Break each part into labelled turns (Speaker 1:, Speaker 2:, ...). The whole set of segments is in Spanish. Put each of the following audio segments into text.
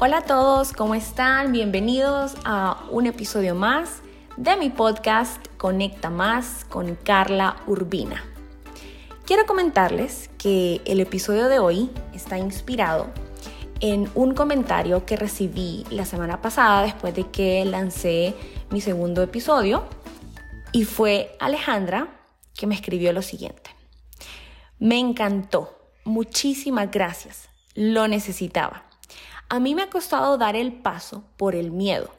Speaker 1: Hola a todos, ¿cómo están? Bienvenidos a un episodio más de mi podcast Conecta Más con Carla Urbina. Quiero comentarles que el episodio de hoy está inspirado en un comentario que recibí la semana pasada después de que lancé mi segundo episodio y fue Alejandra que me escribió lo siguiente. Me encantó, muchísimas gracias, lo necesitaba. A mí me ha costado dar el paso por el miedo.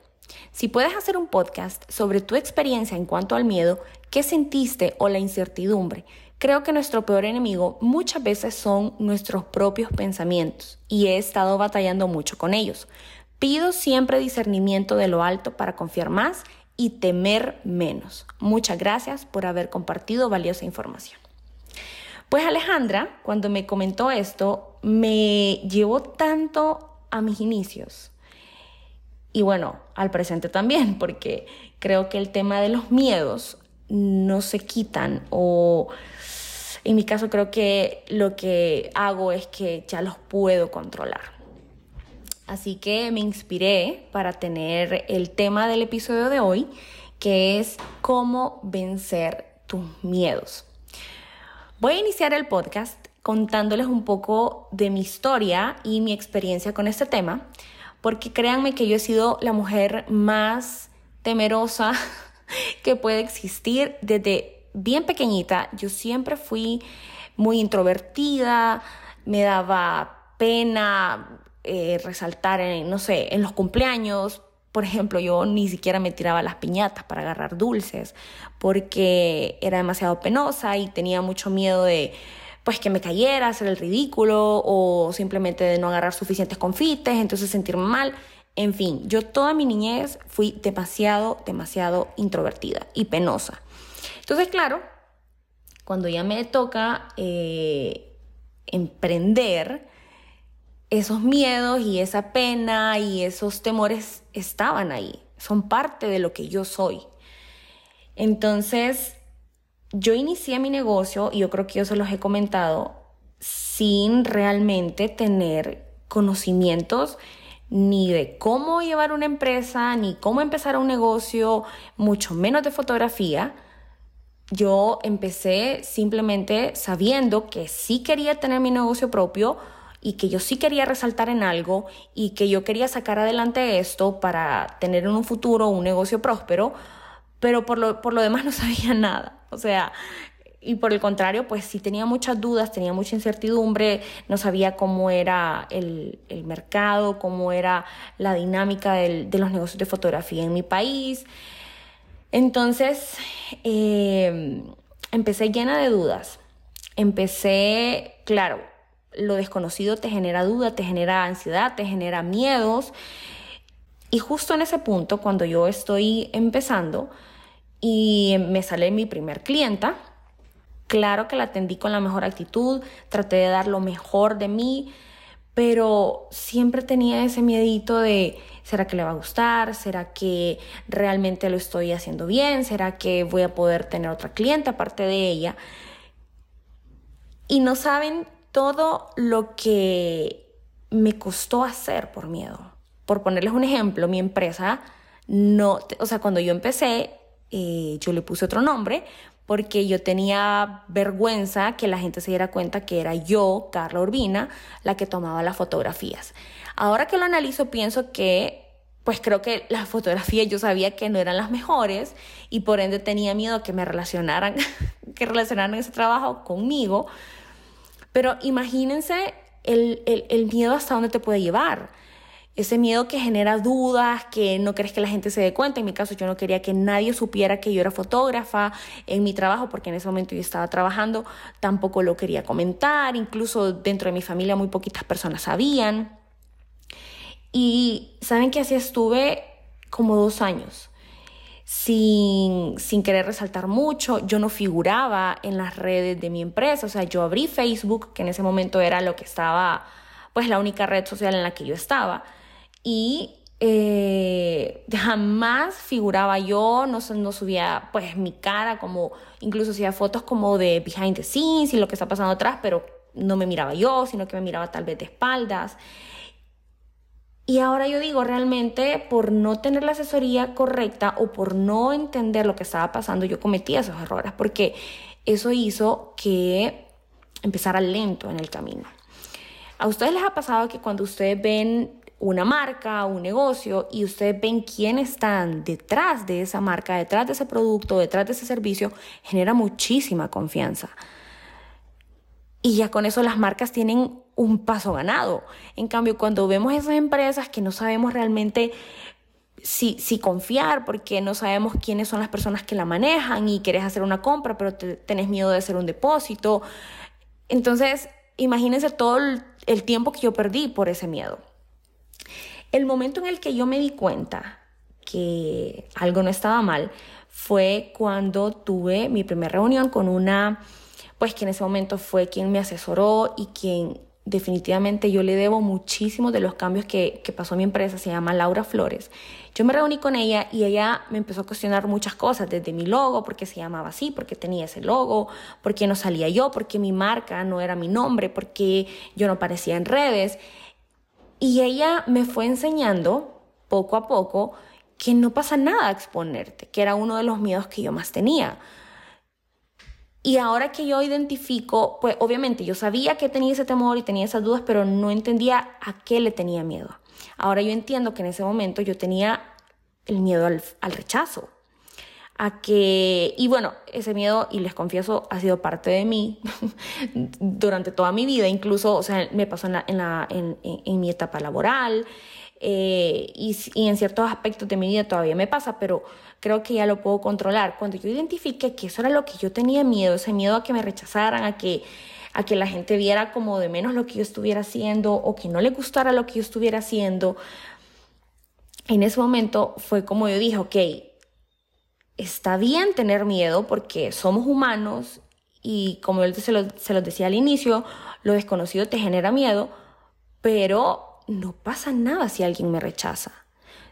Speaker 1: Si puedes hacer un podcast sobre tu experiencia en cuanto al miedo, qué sentiste o la incertidumbre, creo que nuestro peor enemigo muchas veces son nuestros propios pensamientos y he estado batallando mucho con ellos. Pido siempre discernimiento de lo alto para confiar más y temer menos. Muchas gracias por haber compartido valiosa información. Pues Alejandra, cuando me comentó esto, me llevó tanto a mis inicios. Y bueno, al presente también, porque creo que el tema de los miedos no se quitan o en mi caso creo que lo que hago es que ya los puedo controlar. Así que me inspiré para tener el tema del episodio de hoy, que es cómo vencer tus miedos. Voy a iniciar el podcast contándoles un poco de mi historia y mi experiencia con este tema, porque créanme que yo he sido la mujer más temerosa que puede existir desde bien pequeñita. Yo siempre fui muy introvertida, me daba pena eh, resaltar en, no sé, en los cumpleaños. Por ejemplo, yo ni siquiera me tiraba las piñatas para agarrar dulces porque era demasiado penosa y tenía mucho miedo de pues que me cayera, hacer el ridículo o simplemente de no agarrar suficientes confites, entonces sentirme mal. En fin, yo toda mi niñez fui demasiado, demasiado introvertida y penosa. Entonces, claro, cuando ya me toca eh, emprender, esos miedos y esa pena y esos temores estaban ahí, son parte de lo que yo soy. Entonces, yo inicié mi negocio, y yo creo que yo se los he comentado, sin realmente tener conocimientos ni de cómo llevar una empresa, ni cómo empezar un negocio, mucho menos de fotografía. Yo empecé simplemente sabiendo que sí quería tener mi negocio propio y que yo sí quería resaltar en algo y que yo quería sacar adelante esto para tener en un futuro un negocio próspero, pero por lo, por lo demás no sabía nada. O sea, y por el contrario, pues sí tenía muchas dudas, tenía mucha incertidumbre, no sabía cómo era el, mercado, cómo era la dinámica de los negocios de fotografía en mi país. Entonces, em, empecé llena de dudas. Empecé, claro, lo desconocido te genera duda, te genera ansiedad, te genera miedos. Y justo en ese punto, cuando yo estoy empezando, y me sale mi primer clienta. Claro que la atendí con la mejor actitud, traté de dar lo mejor de mí, pero siempre tenía ese miedito de, ¿será que le va a gustar? ¿Será que realmente lo estoy haciendo bien? ¿Será que voy a poder tener otra cliente aparte de ella? Y no saben todo lo que me costó hacer por miedo. Por ponerles un ejemplo, mi empresa no, o sea, cuando yo empecé, eh, yo le puse otro nombre porque yo tenía vergüenza que la gente se diera cuenta que era yo, Carla Urbina, la que tomaba las fotografías. Ahora que lo analizo, pienso que, pues creo que las fotografías yo sabía que no eran las mejores y por ende tenía miedo que me relacionaran, que relacionaran ese trabajo conmigo. Pero imagínense el, el, el miedo hasta dónde te puede llevar ese miedo que genera dudas, que no crees que la gente se dé cuenta. En mi caso, yo no quería que nadie supiera que yo era fotógrafa en mi trabajo, porque en ese momento yo estaba trabajando, tampoco lo quería comentar, incluso dentro de mi familia muy poquitas personas sabían. Y saben que así estuve como dos años. Sin, sin, querer resaltar mucho. Yo no figuraba en las redes de mi empresa, o sea, yo abrí Facebook, que en ese momento era lo que estaba, pues la única red social en la que yo estaba y eh, jamás figuraba yo, no, no subía pues mi cara, como incluso hacía fotos como de behind the scenes y lo que está pasando atrás, pero no me miraba yo, sino que me miraba tal vez de espaldas. Y ahora yo digo, realmente por no tener la asesoría correcta o por no entender lo que estaba pasando, yo cometí esos errores, porque eso hizo que empezara lento en el camino. ¿A ustedes les ha pasado que cuando ustedes ven una marca, un negocio y ustedes ven quién están detrás de esa marca, detrás de ese producto, detrás de ese servicio, genera muchísima confianza. Y ya con eso las marcas tienen un paso ganado. En cambio, cuando vemos esas empresas que no sabemos realmente si, si, confiar, porque no sabemos quiénes son las personas que la manejan y quieres hacer una compra, pero tenés miedo de hacer un depósito. Entonces, imagínense todo el tiempo que yo perdí por ese miedo. El momento en el que yo me di cuenta que algo no estaba mal fue cuando tuve mi primera reunión con una, pues que en ese momento fue quien me asesoró y quien definitivamente yo le debo muchísimo de los cambios que, que pasó mi empresa, se llama Laura Flores. Yo me reuní con ella y ella me empezó a cuestionar muchas cosas, desde mi logo, porque se llamaba así, porque tenía ese logo, porque no salía yo, porque mi marca no era mi nombre, porque yo no aparecía en redes. Y ella me fue enseñando poco a poco que no pasa nada exponerte, que era uno de los miedos que yo más tenía. Y ahora que yo identifico, pues obviamente yo sabía que tenía ese temor y tenía esas dudas, pero no entendía a qué le tenía miedo. Ahora yo entiendo que en ese momento yo tenía el miedo al, al rechazo, a que, y bueno, ese miedo, y les confieso, ha sido parte de mí durante toda mi vida, incluso, o sea, me pasó en, la, en, la, en, en, mi etapa laboral, eh, y, y, en ciertos aspectos de mi vida todavía me pasa, pero creo que ya lo puedo controlar. Cuando yo identifique que eso era lo que yo tenía miedo, ese miedo a que me rechazaran, a que, a que la gente viera como de menos lo que yo estuviera haciendo o que no le gustara lo que yo estuviera haciendo, en ese momento fue como yo dije, ok, está bien tener miedo porque somos humanos y como él se, lo, se los decía al inicio, lo desconocido te genera miedo, pero no pasa nada si alguien me rechaza,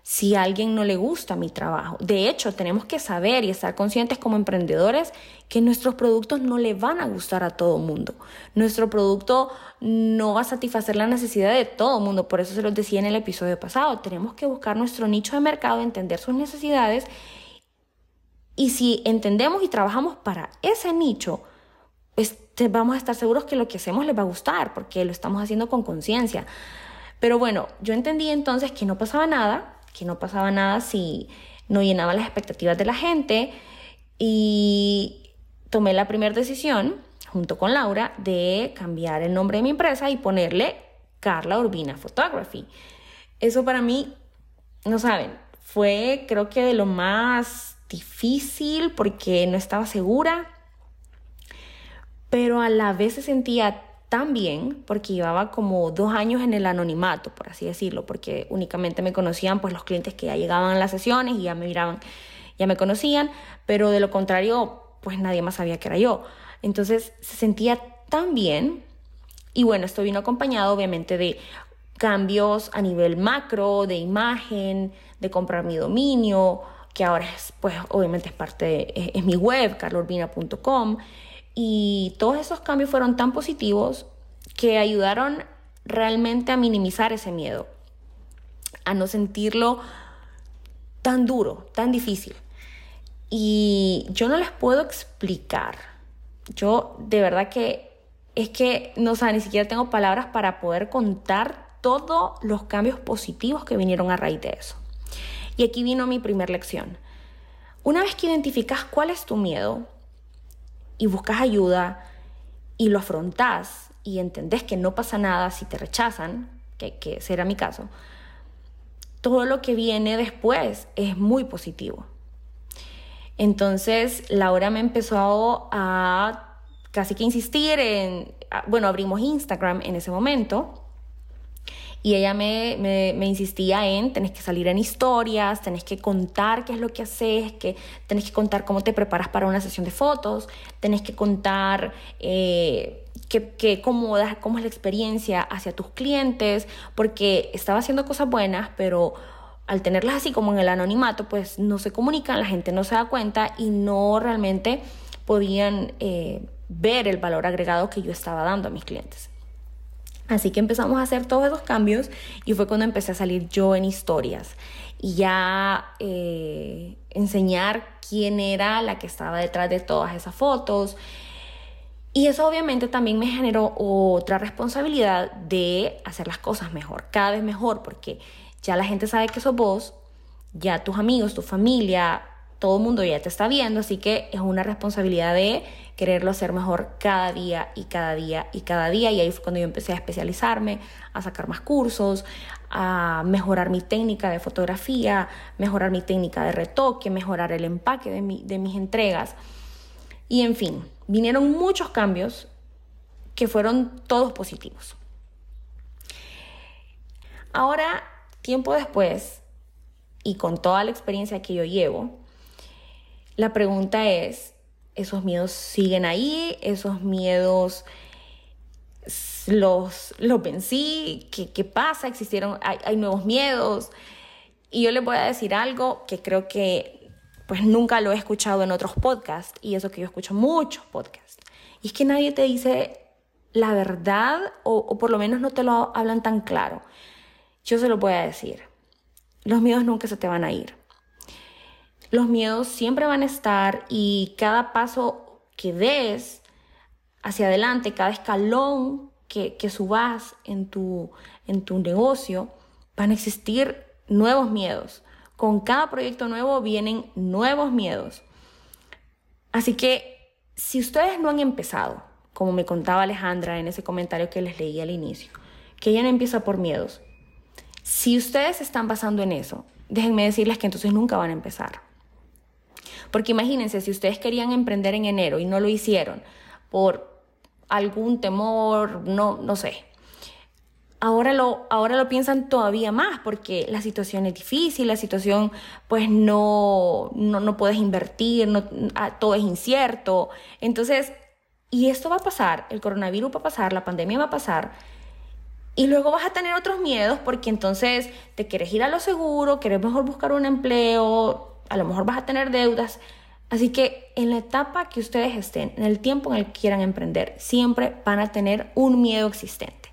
Speaker 1: si alguien no le gusta mi trabajo. De hecho, tenemos que saber y estar conscientes como emprendedores que nuestros productos no le van a gustar a todo mundo. Nuestro producto no va a satisfacer la necesidad de todo mundo. Por eso se los decía en el episodio pasado. Tenemos que buscar nuestro nicho de mercado, entender sus necesidades y si entendemos y trabajamos para ese nicho, pues vamos a estar seguros que lo que hacemos les va a gustar, porque lo estamos haciendo con conciencia. Pero bueno, yo entendí entonces que no pasaba nada, que no pasaba nada si no llenaba las expectativas de la gente y tomé la primera decisión junto con Laura de cambiar el nombre de mi empresa y ponerle Carla Urbina Photography. Eso para mí, no saben, fue creo que de lo más difícil porque no estaba segura, pero a la vez se sentía tan bien porque llevaba como dos años en el anonimato, por así decirlo, porque únicamente me conocían pues los clientes que ya llegaban a las sesiones y ya me miraban, ya me conocían, pero de lo contrario pues nadie más sabía que era yo. Entonces se sentía tan bien y bueno, esto vino acompañado obviamente de cambios a nivel macro, de imagen, de comprar mi dominio, que ahora es, pues obviamente es parte, de, es, mi web, carlourbina.com, y todos esos cambios fueron tan positivos que ayudaron realmente a minimizar ese miedo, a no sentirlo tan duro, tan difícil. Y yo no les puedo explicar, yo de verdad que es que no sé, ni siquiera tengo palabras para poder contar todos los cambios positivos que vinieron a raíz de eso. Y aquí vino mi primera lección. Una vez que identificas cuál es tu miedo y buscas ayuda y lo afrontas y entendés que no pasa nada si te rechazan, que, que será mi caso, todo lo que viene después es muy positivo. Entonces Laura me empezó a casi que insistir en, bueno, abrimos Instagram en ese momento y ella me, me, insistía en, tenés que salir en historias, tenés que contar qué es lo que haces, que tenés que contar cómo te preparas para una sesión de fotos, tenés que contar eh, que, cómo, cómo es la experiencia hacia tus clientes, porque estaba haciendo cosas buenas, pero al tenerlas así como en el anonimato, pues no se comunican, la gente no se da cuenta y no realmente podían eh, ver el valor agregado que yo estaba dando a mis clientes. Así que empezamos a hacer todos esos cambios y fue cuando empecé a salir yo en historias y ya eh, enseñar quién era la que estaba detrás de todas esas fotos. Y eso obviamente también me generó otra responsabilidad de hacer las cosas mejor, cada vez mejor, porque ya la gente sabe que sos vos, ya tus amigos, tu familia, todo el mundo ya te está viendo, así que es una responsabilidad de quererlo hacer mejor cada día y cada día y cada día. Y ahí fue cuando yo empecé a especializarme, a sacar más cursos, a mejorar mi técnica de fotografía, mejorar mi técnica de retoque, mejorar el empaque de, de mis entregas. Y en fin, vinieron muchos cambios que fueron todos positivos. Ahora, tiempo después, y con toda la experiencia que yo llevo, la pregunta es, ¿esos miedos siguen ahí? ¿Esos miedos los, los vencí? ¿Qué, ¿Qué, pasa? ¿Existieron, hay, hay nuevos miedos? Y yo les voy a decir algo que creo que pues nunca lo he escuchado en otros podcasts, y eso que yo escucho muchos podcasts. Y es que nadie te dice la verdad, o, o por lo menos no te lo hablan tan claro. Yo se lo voy a decir. Los miedos nunca se te van a ir. Los miedos siempre van a estar y cada paso que des hacia adelante, cada escalón que, que subas en tu, en tu negocio, van a existir nuevos miedos. Con cada proyecto nuevo vienen nuevos miedos. Así que si ustedes no han empezado, como me contaba Alejandra en ese comentario que les leí al inicio, que ella no empieza por miedos, si ustedes están basando en eso, déjenme decirles que entonces nunca van a empezar. Porque imagínense, si ustedes querían emprender en enero y no lo hicieron por algún temor, no, no sé. Ahora lo, ahora lo piensan todavía más porque la situación es difícil, la situación pues no, no, no puedes invertir, no, ah, todo es incierto. Entonces, y esto va a pasar, el coronavirus va a pasar, la pandemia va a pasar. Y luego vas a tener otros miedos porque entonces te quieres ir a lo seguro, quieres mejor buscar un empleo, a lo mejor vas a tener deudas. Así que en la etapa que ustedes estén, en el tiempo en el que quieran emprender, siempre van a tener un miedo existente.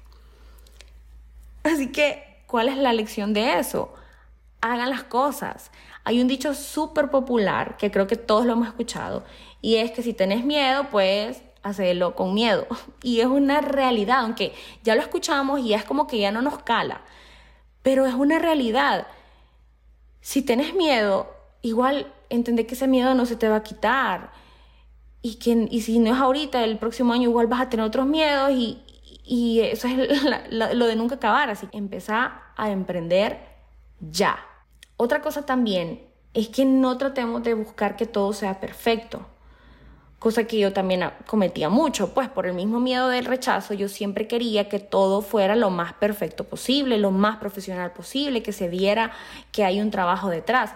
Speaker 1: Así que, ¿cuál es la lección de eso? Hagan las cosas. Hay un dicho súper popular que creo que todos lo hemos escuchado y es que si tenés miedo, pues hacerlo con miedo. Y es una realidad, aunque ya lo escuchamos y es como que ya no nos cala, pero es una realidad. Si tenés miedo, igual entender que ese miedo no se te va a quitar. Y, que, y si no es ahorita, el próximo año igual vas a tener otros miedos y, y eso es lo de nunca acabar. Así que empezá a emprender ya. Otra cosa también es que no tratemos de buscar que todo sea perfecto. Cosa que yo también cometía mucho, pues por el mismo miedo del rechazo yo siempre quería que todo fuera lo más perfecto posible, lo más profesional posible, que se viera que hay un trabajo detrás.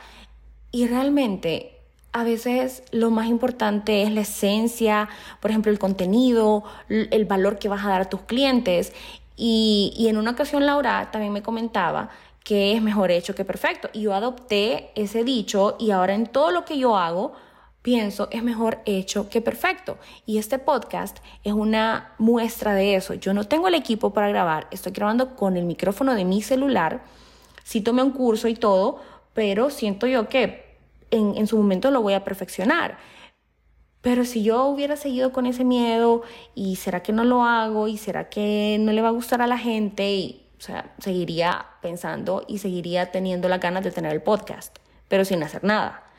Speaker 1: Y realmente a veces lo más importante es la esencia, por ejemplo, el contenido, el valor que vas a dar a tus clientes. Y, en una ocasión Laura también me comentaba que es mejor hecho que perfecto. Y yo adopté ese dicho y ahora en todo lo que yo hago, pienso es mejor hecho que perfecto. Y este podcast es una muestra de eso. Yo no tengo el equipo para grabar, estoy grabando con el micrófono de mi celular. Sí tomé un curso y todo, pero siento yo que en, su momento lo voy a perfeccionar. Pero si yo hubiera seguido con ese miedo y será que no lo hago y será que no le va a gustar a la gente y o sea, seguiría pensando y seguiría teniendo las ganas de tener el podcast, pero sin hacer nada.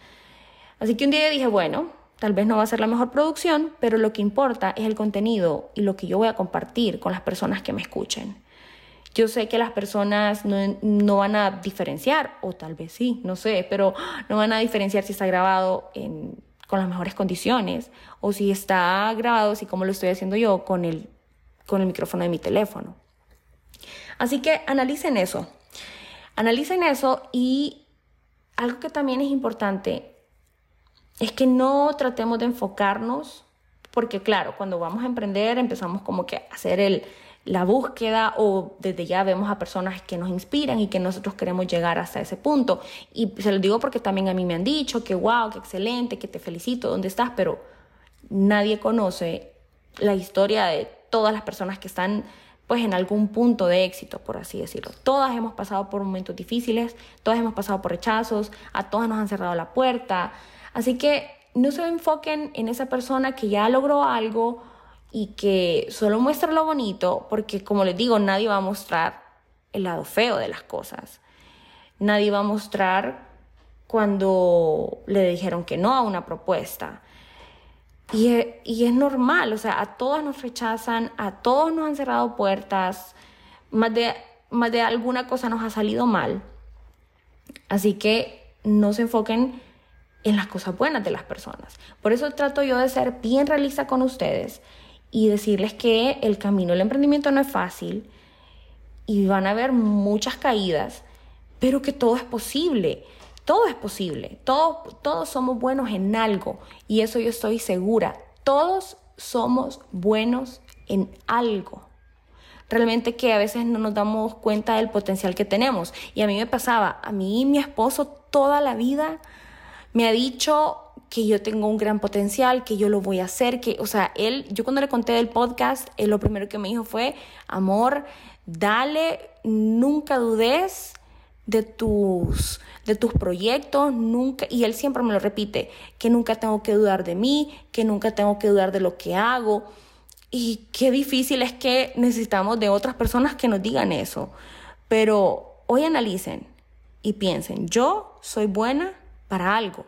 Speaker 1: Así que un día dije, bueno, tal vez no va a ser la mejor producción, pero lo que importa es el contenido y lo que yo voy a compartir con las personas que me escuchen. Yo sé que las personas no, van a diferenciar, o tal vez sí, no sé, pero no van a diferenciar si está grabado con las mejores condiciones o si está grabado, así como lo estoy haciendo yo, con el, con el micrófono de mi teléfono. Así que analicen eso. Analicen eso y algo que también es importante es que no tratemos de enfocarnos, porque claro, cuando vamos a emprender empezamos como que a hacer el, la búsqueda o desde ya vemos a personas que nos inspiran y que nosotros queremos llegar hasta ese punto. Y se lo digo porque también a mí me han dicho que wow, que excelente, que te felicito, ¿dónde estás? Pero nadie conoce la historia de todas las personas que están pues en algún punto de éxito, por así decirlo. Todas hemos pasado por momentos difíciles, todas hemos pasado por rechazos, a todas nos han cerrado la puerta. Así que no se enfoquen en esa persona que ya logró algo y que solo muestra lo bonito, porque como les digo, nadie va a mostrar el lado feo de las cosas. Nadie va a mostrar cuando le dijeron que no a una propuesta. Y, es normal, o sea, a todas nos rechazan, a todos nos han cerrado puertas, más de, más de alguna cosa nos ha salido mal. Así que no se enfoquen en las cosas buenas de las personas. Por eso trato yo de ser bien realista con ustedes y decirles que el camino del emprendimiento no es fácil y van a haber muchas caídas, pero que todo es posible. Todo es posible. Todos, todos somos buenos en algo y eso yo estoy segura. Todos somos buenos en algo. Realmente que a veces no nos damos cuenta del potencial que tenemos. Y a mí me pasaba, a mí mi esposo toda la vida me ha dicho que yo tengo un gran potencial, que yo lo voy a hacer, que, o sea, él, yo cuando le conté del podcast, él lo primero que me dijo fue, amor, dale, nunca dudes de tus, de tus proyectos, nunca, y él siempre me lo repite, que nunca tengo que dudar de mí, que nunca tengo que dudar de lo que hago. Y qué difícil es que necesitamos de otras personas que nos digan eso. Pero hoy analicen y piensen, yo soy buena para algo.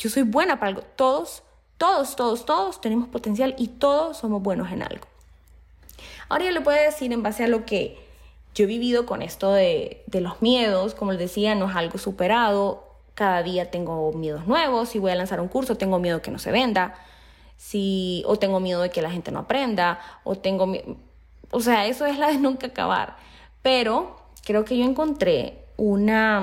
Speaker 1: Yo soy buena para algo. Todos, todos, todos, todos tenemos potencial y todos somos buenos en algo. Ahora yo le puedo decir en base a lo que yo he vivido con esto de, de los miedos, como les decía, no es algo superado. Cada día tengo miedos nuevos. Si voy a lanzar un curso, tengo miedo que no se venda. Si, o tengo miedo de que la gente no aprenda. O tengo O sea, eso es la de nunca acabar. Pero creo que yo encontré una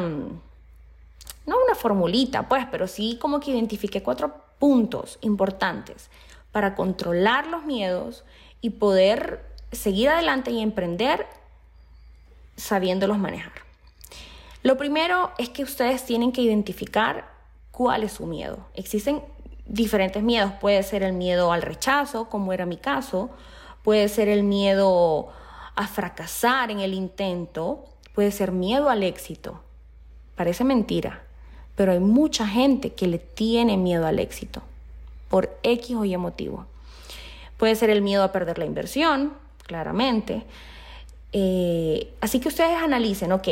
Speaker 1: no una formulita, pues, pero sí como que identifiqué cuatro puntos importantes para controlar los miedos y poder seguir adelante y emprender sabiéndolos manejar. Lo primero es que ustedes tienen que identificar cuál es su miedo. Existen diferentes miedos. Puede ser el miedo al rechazo, como era mi caso. Puede ser el miedo a fracasar en el intento. Puede ser miedo al éxito. Parece mentira, pero hay mucha gente que le tiene miedo al éxito por X o Y motivo. Puede ser el miedo a perder la inversión, claramente. Eh, así que ustedes analicen, ok,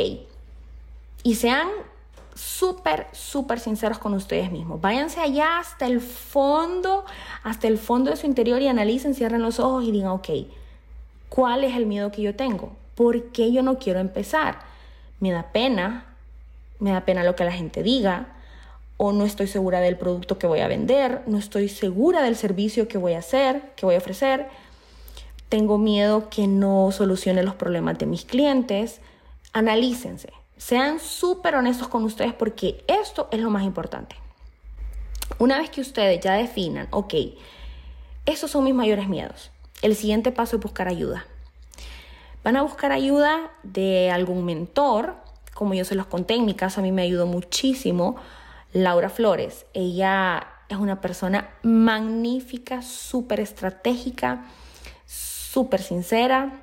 Speaker 1: y sean súper, súper sinceros con ustedes mismos. Váyanse allá hasta el fondo, hasta el fondo de su interior y analicen, cierren los ojos y digan, ok, ¿cuál es el miedo que yo tengo? ¿Por qué yo no quiero empezar? Me da pena me da pena lo que la gente diga, o no estoy segura del producto que voy a vender, no estoy segura del servicio que voy a hacer, que voy a ofrecer, tengo miedo que no solucione los problemas de mis clientes. Analícense, sean súper honestos con ustedes porque esto es lo más importante. Una vez que ustedes ya definan, ok, esos son mis mayores miedos, el siguiente paso es buscar ayuda. Van a buscar ayuda de algún mentor, como yo se los conté, en mi caso a mí me ayudó muchísimo Laura Flores. Ella es una persona magnífica, súper estratégica, súper sincera.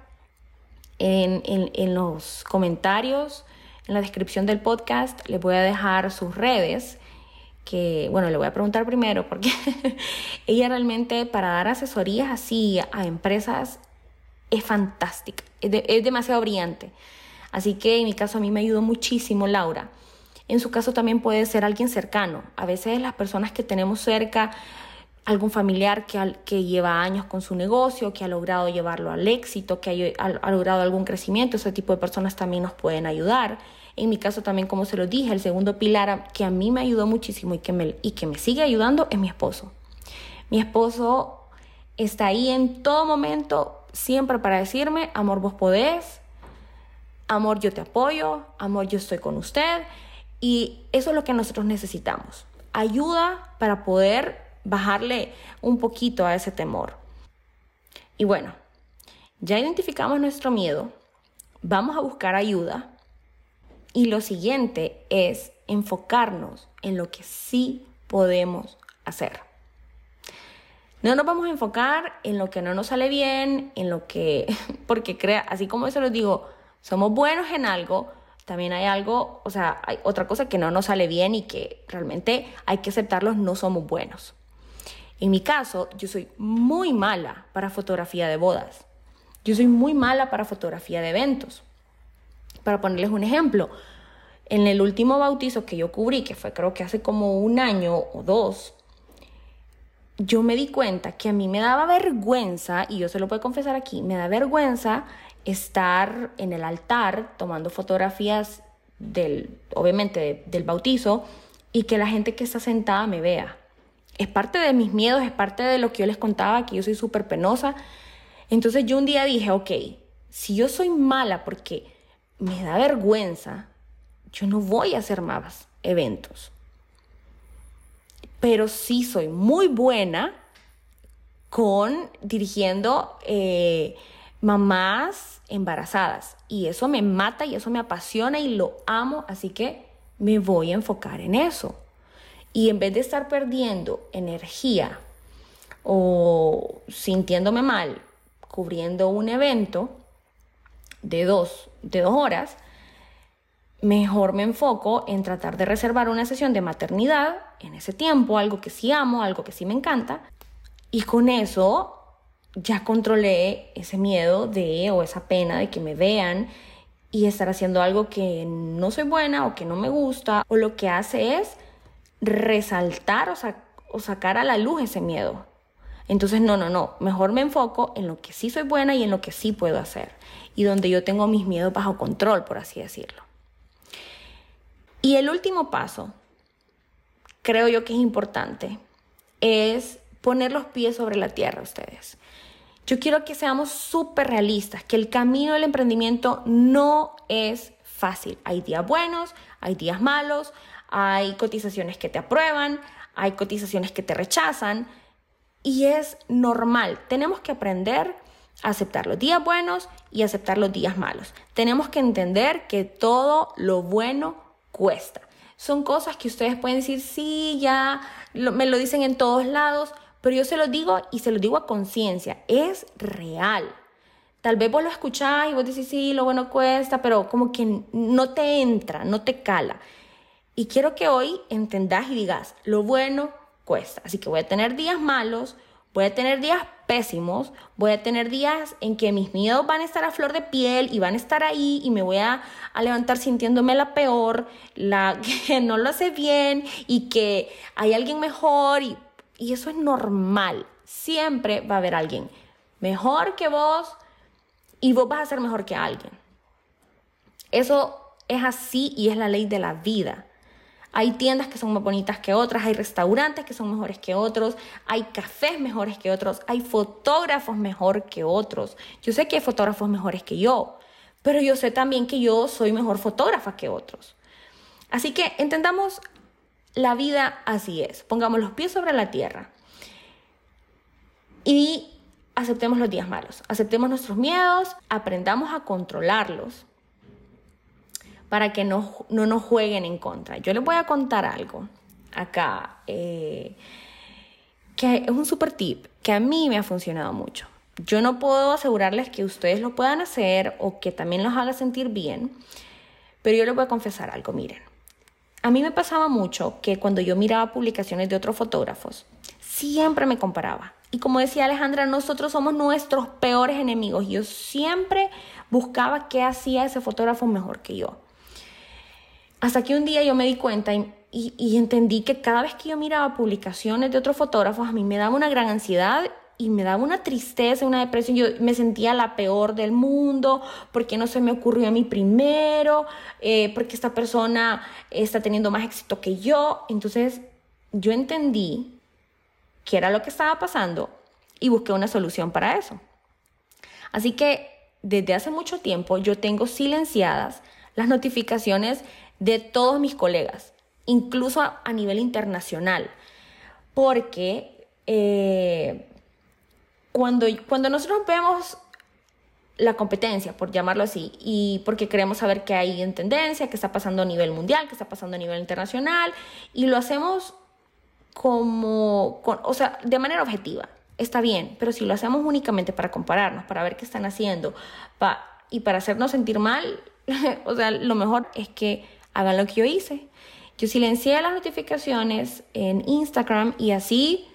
Speaker 1: En, en, los comentarios, en la descripción del podcast, les voy a dejar sus redes que, bueno, le voy a preguntar primero porque ella realmente para dar asesorías así a empresas es fantástica, es demasiado brillante. Así que en mi caso a mí me ayudó muchísimo Laura. En su caso también puede ser alguien cercano. A veces las personas que tenemos cerca, algún familiar que, lleva años con su negocio, que ha logrado llevarlo al éxito, que ha, logrado algún crecimiento, ese tipo de personas también nos pueden ayudar. En mi caso también, como se lo dije, el segundo pilar que a mí me ayudó muchísimo y que me, y que me sigue ayudando es mi esposo. Mi esposo está ahí en todo momento, siempre para decirme, amor, vos podés, amor, yo te apoyo, amor, yo estoy con usted. Y eso es lo que nosotros necesitamos. Ayuda para poder bajarle un poquito a ese temor. Y bueno, ya identificamos nuestro miedo, vamos a buscar ayuda. Y lo siguiente es enfocarnos en lo que sí podemos hacer. No nos vamos a enfocar en lo que no nos sale bien, en lo que, porque crea, así como eso lo digo, somos buenos en algo, también hay algo, o sea, hay otra cosa que no nos sale bien y que realmente hay que aceptarlos, no somos buenos. En mi caso, yo soy muy mala para fotografía de bodas. Yo soy muy mala para fotografía de eventos. Para ponerles un ejemplo, en el último bautizo que yo cubrí, que fue creo que hace como un año o dos, yo me di cuenta que a mí me daba vergüenza, y yo se lo puedo confesar aquí, me da vergüenza estar en el altar tomando fotografías del, obviamente, del bautizo y que la gente que está sentada me vea. Es parte de mis miedos, es parte de lo que yo les contaba, que yo soy súper penosa. Entonces yo un día dije, ok, si yo soy mala porque me da vergüenza, yo no voy a hacer más eventos. Pero sí soy muy buena con dirigiendo eh, mamás embarazadas. Y eso me mata y eso me apasiona y lo amo, así que me voy a enfocar en eso. Y en vez de estar perdiendo energía o sintiéndome mal cubriendo un evento de dos, de dos horas, mejor me enfoco en tratar de reservar una sesión de maternidad en ese tiempo, algo que sí amo, algo que sí me encanta. Y con eso ya controlé ese miedo de o esa pena de que me vean y estar haciendo algo que no soy buena o que no me gusta o lo que hace es resaltar o, o sacar a la luz ese miedo. Entonces, no, no, no, mejor me enfoco en lo que sí soy buena y en lo que sí puedo hacer y donde yo tengo mis miedos bajo control, por así decirlo. Y el último paso, creo yo que es importante, es poner los pies sobre la tierra ustedes. Yo quiero que seamos súper realistas, que el camino del emprendimiento no es fácil. Hay días buenos, hay días malos, hay cotizaciones que te aprueban, hay cotizaciones que te rechazan y es normal. Tenemos que aprender a aceptar los días buenos y aceptar los días malos. Tenemos que entender que todo lo bueno cuesta. Son cosas que ustedes pueden decir, sí, ya me lo dicen en todos lados, pero yo se lo digo y se lo digo a conciencia, es real. Tal vez vos lo escuchás y vos decís, sí, lo bueno cuesta, pero como que no te entra, no te cala. Y quiero que hoy entendás y digas, lo bueno cuesta. Así que voy a tener días malos, voy a tener días pésimos, voy a tener días en que mis miedos van a estar a flor de piel y van a estar ahí y me voy a, levantar sintiéndome la peor, la que no lo hace bien y que hay alguien mejor y, y eso es normal. Siempre va a haber alguien mejor que vos y vos vas a ser mejor que alguien. Eso es así y es la ley de la vida. Hay tiendas que son más bonitas que otras, hay restaurantes que son mejores que otros, hay cafés mejores que otros, hay fotógrafos mejor que otros. Yo sé que hay fotógrafos mejores que yo, pero yo sé también que yo soy mejor fotógrafa que otros. Así que entendamos la vida así es. Pongamos los pies sobre la tierra y aceptemos los días malos, aceptemos nuestros miedos, aprendamos a controlarlos para que no, nos jueguen en contra. Yo les voy a contar algo acá, eh, que es un super tip que a mí me ha funcionado mucho. Yo no puedo asegurarles que ustedes lo puedan hacer o que también los haga sentir bien, pero yo les voy a confesar algo, miren. A mí me pasaba mucho que cuando yo miraba publicaciones de otros fotógrafos, siempre me comparaba. Y como decía Alejandra, nosotros somos nuestros peores enemigos. Yo siempre buscaba qué hacía ese fotógrafo mejor que yo. Hasta que un día yo me di cuenta y, entendí que cada vez que yo miraba publicaciones de otros fotógrafos, a mí me daba una gran ansiedad y me daba una tristeza, una depresión. Yo me sentía la peor del mundo, porque no se me ocurrió a mí primero, eh, porque esta persona está teniendo más éxito que yo. Entonces yo entendí qué era lo que estaba pasando y busqué una solución para eso. Así que desde hace mucho tiempo yo tengo silenciadas las notificaciones de todos mis colegas, incluso a, nivel internacional, porque eh, cuando, cuando nosotros vemos la competencia, por llamarlo así, y porque queremos saber qué hay en tendencia, qué está pasando a nivel mundial, qué está pasando a nivel internacional, y lo hacemos como, o sea, de manera objetiva. está bien, pero si lo hacemos únicamente para compararnos, para ver qué están haciendo y para hacernos sentir mal, o sea, lo mejor es que hagan lo que yo hice. Yo silencié las notificaciones en Instagram y así,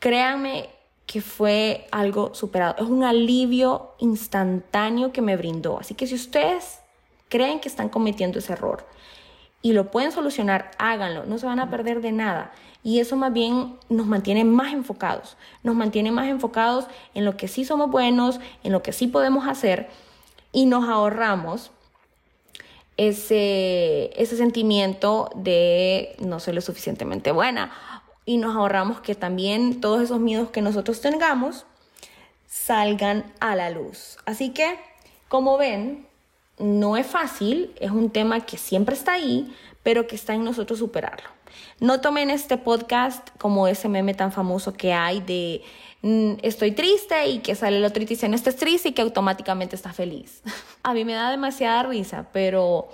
Speaker 1: créanme que fue algo superado. Es un alivio instantáneo que me brindó. Así que si ustedes creen que están cometiendo ese error y lo pueden solucionar, háganlo. No se van a perder de nada. Y eso más bien nos mantiene más enfocados. Nos mantiene más enfocados en lo que sí somos buenos, en lo que sí podemos hacer y nos ahorramos ese, ese sentimiento de no soy lo suficientemente buena y nos ahorramos que también todos esos miedos que nosotros tengamos salgan a la luz. Así que, como ven, no es fácil, es un tema que siempre está ahí, pero que está en nosotros superarlo. No tomen este podcast como ese meme tan famoso que hay de mm, estoy triste y que sale el otro y dice no estés triste y que automáticamente está feliz. A mí me da demasiada risa, pero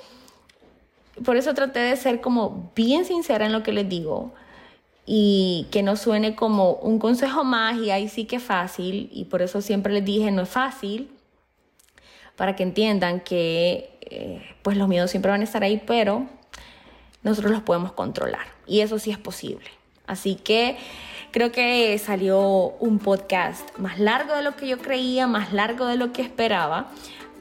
Speaker 1: por eso traté de ser como bien sincera en lo que les digo y que no suene como un consejo más y ahí sí que es fácil y por eso siempre les dije no es fácil para que entiendan que eh, pues los miedos siempre van a estar ahí pero nosotros los podemos controlar y eso sí es posible. Así que creo que salió un podcast más largo de lo que yo creía, más largo de lo que esperaba,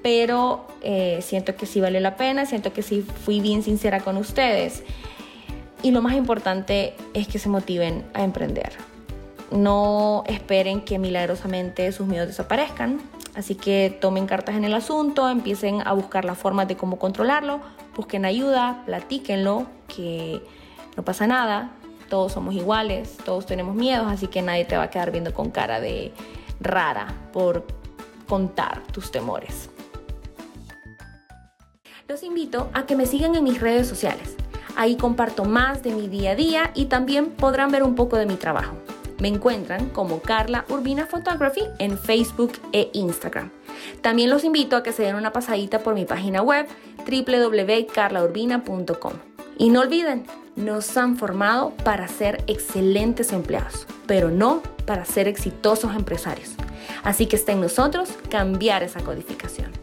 Speaker 1: pero eh, siento que sí vale la pena, siento que sí fui bien sincera con ustedes. Y lo más importante es que se motiven a emprender. No esperen que milagrosamente sus miedos desaparezcan. Así que tomen cartas en el asunto, empiecen a buscar la forma de cómo controlarlo, busquen ayuda, platíquenlo, que no pasa nada, todos somos iguales, todos tenemos miedos, así que nadie te va a quedar viendo con cara de rara por contar tus temores. Los invito a que me sigan en mis redes sociales. Ahí comparto más de mi día a día y también podrán ver un poco de mi trabajo. Me encuentran como Carla Urbina Photography en Facebook e Instagram. También los invito a que se den una pasadita por mi página web www.carlaurbina.com. Y no olviden, nos han formado para ser excelentes empleados, pero no para ser exitosos empresarios. Así que está en nosotros cambiar esa codificación.